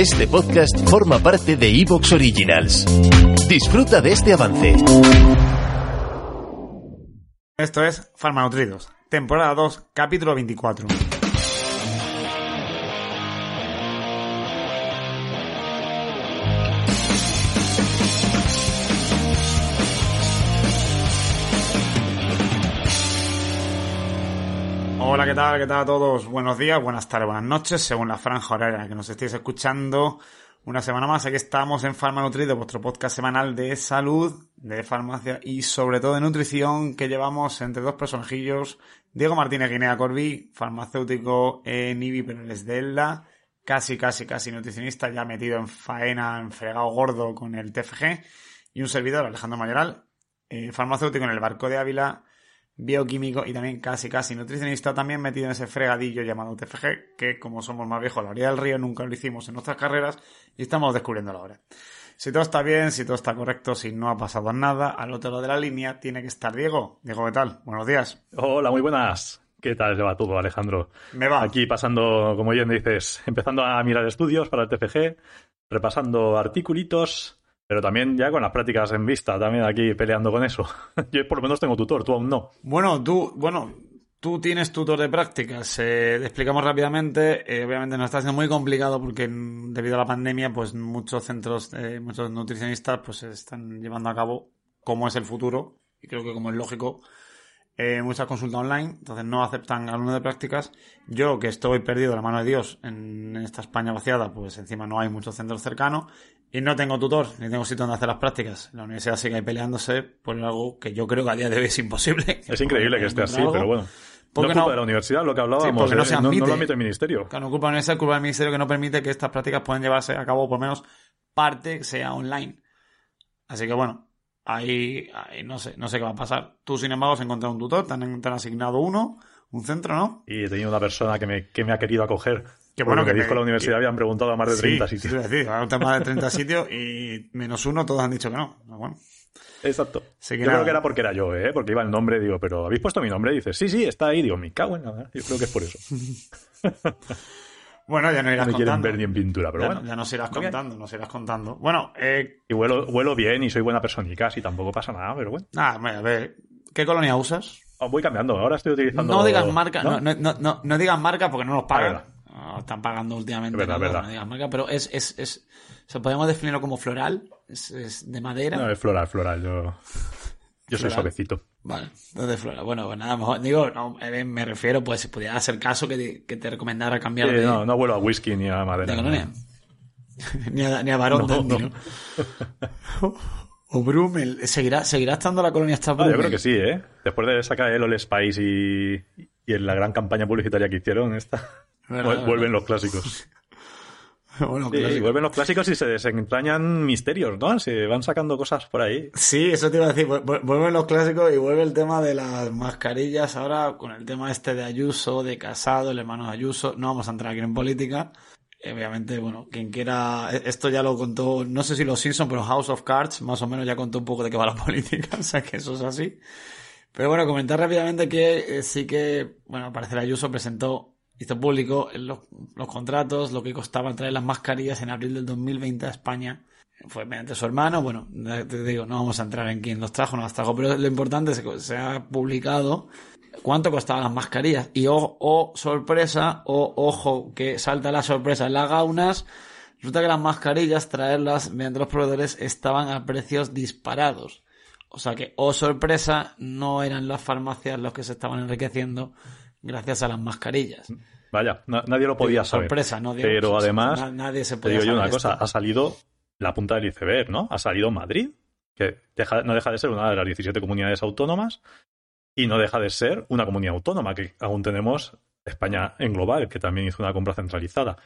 Este podcast forma parte de Evox Originals. Disfruta de este avance. Esto es Farmanutridos, temporada 2, capítulo 24. Hola, ¿qué tal? ¿Qué tal a todos? Buenos días, buenas tardes, buenas noches, según la franja horaria que nos estéis escuchando. Una semana más, aquí estamos en Farmanutridos, vuestro podcast semanal de salud, de farmacia y sobre todo de nutrición que llevamos entre dos personajillos. Diego Martínez Guinea Corby, farmacéutico en IBI Pereles de Elda, casi, casi, casi nutricionista, ya metido en faena, en fregado gordo con el TFG. Y un servidor, Alejandro Mayoral, eh, farmacéutico en el Barco de Ávila, bioquímico y también casi casi nutricionista, también metido en ese fregadillo llamado TFG, que como somos más viejos a la orilla del río, nunca lo hicimos en nuestras carreras y estamos descubriéndolo ahora. Si todo está bien, si todo está correcto, si no ha pasado nada, al otro lado de la línea tiene que estar Diego. Diego, ¿qué tal? Buenos días. Hola, muy buenas. ¿Qué tal se va todo, Alejandro? Me va. Aquí pasando, como bien dices, empezando a mirar estudios para el TFG, repasando articulitos, pero también ya con las prácticas en vista, también aquí peleando con eso. Yo por lo menos tengo tutor, tú aún no. Bueno, tú, bueno, tú tienes tutor de prácticas. Eh, te explicamos rápidamente. Eh, obviamente nos está siendo muy complicado porque debido a la pandemia, pues muchos centros, eh, muchos nutricionistas, pues están llevando a cabo como es el futuro y creo que como es lógico. Eh, muchas consultas online, entonces no aceptan alumnos de prácticas. Yo, que estoy perdido de la mano de Dios en esta España vaciada, pues encima no hay muchos centros cercanos y no tengo tutor, ni tengo sitio donde hacer las prácticas. La universidad sigue ahí peleándose por algo que yo creo que a día de hoy es imposible. Es increíble que esté así, Algo. pero bueno. ¿Por No es culpa no? de la universidad, lo que hablábamos, no eh, no, lo admite el ministerio. Claro, no culpa de la universidad, culpa del ministerio que no permite que estas prácticas puedan llevarse a cabo, por lo menos parte sea online. Así que bueno, ahí, ahí no sé, no sé qué va a pasar. Tú, sin embargo, has encontrado un tutor, te han, te han asignado uno, un centro, ¿no? Y he tenido una persona que me, que me ha querido acoger. Qué bueno que me dijo la universidad, habían preguntado a más de 30 sí, sitios. sí, es decir, un tema de 30 sitios y menos uno, todos han dicho que no. Bueno, Exacto. Que yo nada. creo que era porque era yo, ¿eh? Porque iba el nombre, digo, pero ¿habéis puesto mi nombre? Y dices, sí, sí, está ahí. Digo, me cago en nada. Yo creo que es por eso. bueno ya no No irás me quieren contando. ver ni en pintura, pero ya, bueno. no- ya nos irás contando, nos irás contando. Bueno, eh, Y huelo, huelo bien y soy buena personita, así tampoco pasa nada, pero bueno. nada, a ver, ¿qué colonia usas? Oh, Voy cambiando, ahora estoy utilizando... No digas marca, ¿No? no, no, no, no, no digas marca porque no nos Ah, pagan. verdad. No, están pagando últimamente. Es verdad, no, verdad. no digas marca, pero es, es, es, o sea, podemos definirlo como floral, es, es de madera. No, es floral, floral. Yo, yo soy Floral. suavecito. Vale, entonces floral. Bueno, pues nada, mejor, digo, no, eh, me refiero, pues si pudiera hacer caso que te, que te recomendara cambiar Eh, de, no, no huelo a whisky ni a madera. de no. colonia. ni, a, ni a varón No, dandy, no. ¿no? o Brummel, ¿seguirá, seguirá estando la colonia hasta Ah, Brummel? yo creo que sí, ¿eh? Después de sacar el All Spice y, y en la gran campaña publicitaria que hicieron, esta, Verdad, vuelven los clásicos. bueno, Sí, clásico. vuelven los clásicos y se desentrañan misterios, ¿no? Se van sacando cosas por ahí. Sí, eso te iba a decir. vu- vu- Vuelven los clásicos y vuelve el tema de las mascarillas ahora con el tema este de Ayuso, de Casado, el hermano de Ayuso. No vamos a entrar aquí en política. Eh, Obviamente, bueno, quien quiera, e- esto ya lo contó, no sé si los Simpsons, pero House of Cards más o menos ya contó un poco de qué va la política, o sea que eso es así. Pero bueno, comentar rápidamente que eh, sí que, bueno, al parecer Ayuso presentó, hizo público los, contratos, lo que costaba traer las mascarillas en abril del 2020 a España. Fue mediante su hermano, bueno, te digo, no vamos a entrar en quién los trajo, no las trajo, pero lo importante es que se ha publicado cuánto costaban las mascarillas. Y o, o sorpresa, o ojo, que salta la sorpresa en las gaunas, resulta que las mascarillas, traerlas mediante los proveedores, estaban a precios disparados. O sea que, oh sorpresa, no eran las farmacias los que se estaban enriqueciendo gracias a las mascarillas. Vaya, na- nadie lo podía saber. sorpresa, ¿no? Digo, Pero además, na- nadie se te podía digo yo una cosa, ha salido la punta del iceberg, ¿no? Ha salido Madrid, que deja- no deja de ser una de las 17 comunidades autónomas y no deja de ser una comunidad autónoma, que aún tenemos España en global, que también hizo una compra centralizada.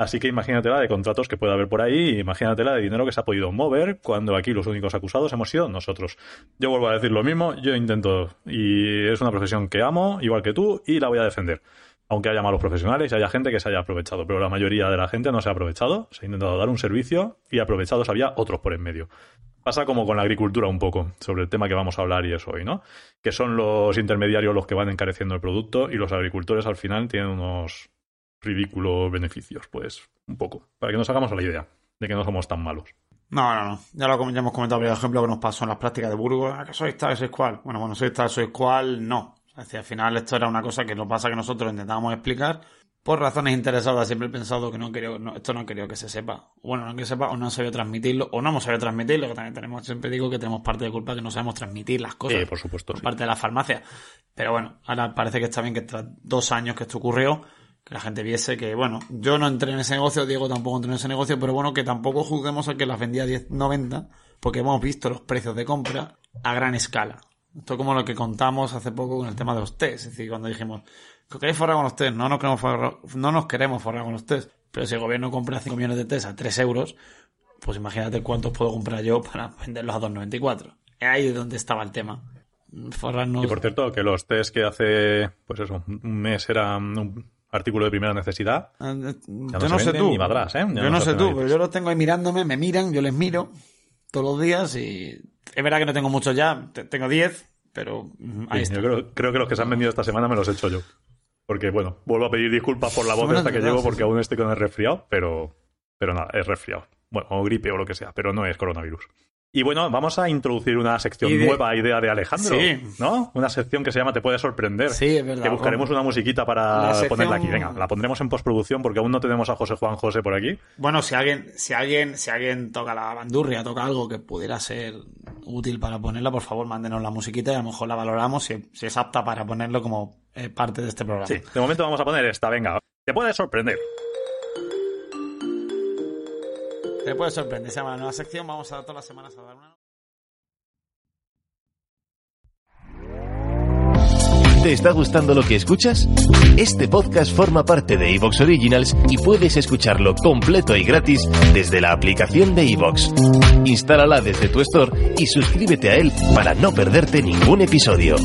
Así que imagínatela de contratos que puede haber por ahí, imagínatela de dinero que se ha podido mover cuando aquí los únicos acusados hemos sido nosotros. Yo vuelvo a decir lo mismo, yo intento, y es una profesión que amo, igual que tú, y la voy a defender. Aunque haya malos profesionales y haya gente que se haya aprovechado, pero la mayoría de la gente no se ha aprovechado, se ha intentado dar un servicio y aprovechados había otros por en medio. Pasa como con la agricultura un poco, sobre el tema que vamos a hablar y eso hoy, ¿no? Que son los intermediarios los que van encareciendo el producto y los agricultores al final tienen unos ridículos beneficios, pues un poco, para que nos hagamos la idea de que no somos tan malos. No, no, no. Ya lo ya hemos comentado, por ejemplo, que nos pasó en las prácticas de Burgos. ¿A que sois tal, sois cual? Bueno, bueno, sois tal, sois cual, no. Es decir, al final esto era una cosa que lo pasa que nosotros intentábamos explicar por razones interesadas. Siempre he pensado que no quería, no, esto no quería que se sepa. Bueno, no que se sepa, o no sabía transmitirlo, o no hemos sabido transmitirlo, que también tenemos, siempre digo que tenemos parte de culpa que no sabemos transmitir las cosas Sí, por supuesto, por sí. parte de la farmacia. Pero bueno, ahora parece que está bien que tras dos años que esto ocurrió, que la gente viese que, bueno, yo no entré en ese negocio, Diego tampoco entró en ese negocio, pero bueno, que tampoco juzguemos a que las vendía a 10.90, porque hemos visto los precios de compra a gran escala. Esto es como lo que contamos hace poco con el tema de los test. Es decir, cuando dijimos, que queréis forrar con los test, no nos queremos forrar, no nos queremos forrar con los test. Pero si el gobierno compra 5 millones de test a 3 euros, pues imagínate cuántos puedo comprar yo para venderlos a 2,94. Ahí es donde estaba el tema. Forrarnos... Y por cierto, que los test que hace, pues eso, un mes eran artículo de primera necesidad. Ah, no yo se no sé tú. ¿eh? Yo no sé tú, pero yo los tengo ahí mirándome, me miran, yo les miro todos los días y es verdad que no tengo muchos ya, te- tengo 10, pero mm, ahí Sí, está. yo creo, creo que los que se han vendido esta semana me los he hecho yo. Porque, bueno, vuelvo a pedir disculpas por la voz de que llevo sí, porque sí. aún estoy con el resfriado, pero, pero nada, es resfriado. Bueno, o gripe o lo que sea, pero no es coronavirus. Y bueno, vamos a introducir una sección de- nueva idea de Alejandro, Sí. ¿no? Una sección que se llama Te puede sorprender. Sí, es verdad. Que buscaremos una musiquita para sección- ponerla aquí. Venga, la pondremos en postproducción porque aún no tenemos a José Juan José por aquí. Bueno, si alguien, si alguien, si alguien toca la bandurria, toca algo que pudiera ser útil para ponerla, por favor, mándenos la musiquita y a lo mejor la valoramos si, si es apta para ponerlo como eh, parte de este programa. Sí, de momento vamos a poner esta, venga. Te puede sorprender. Te puede sorprender, se llama la nueva sección, vamos a todas las semanas a dar una. ¿Te está gustando lo que escuchas? Este podcast forma parte de Evox Originals y puedes escucharlo completo y gratis desde la aplicación de Evox. Instálala desde tu store y suscríbete a él para no perderte ningún episodio.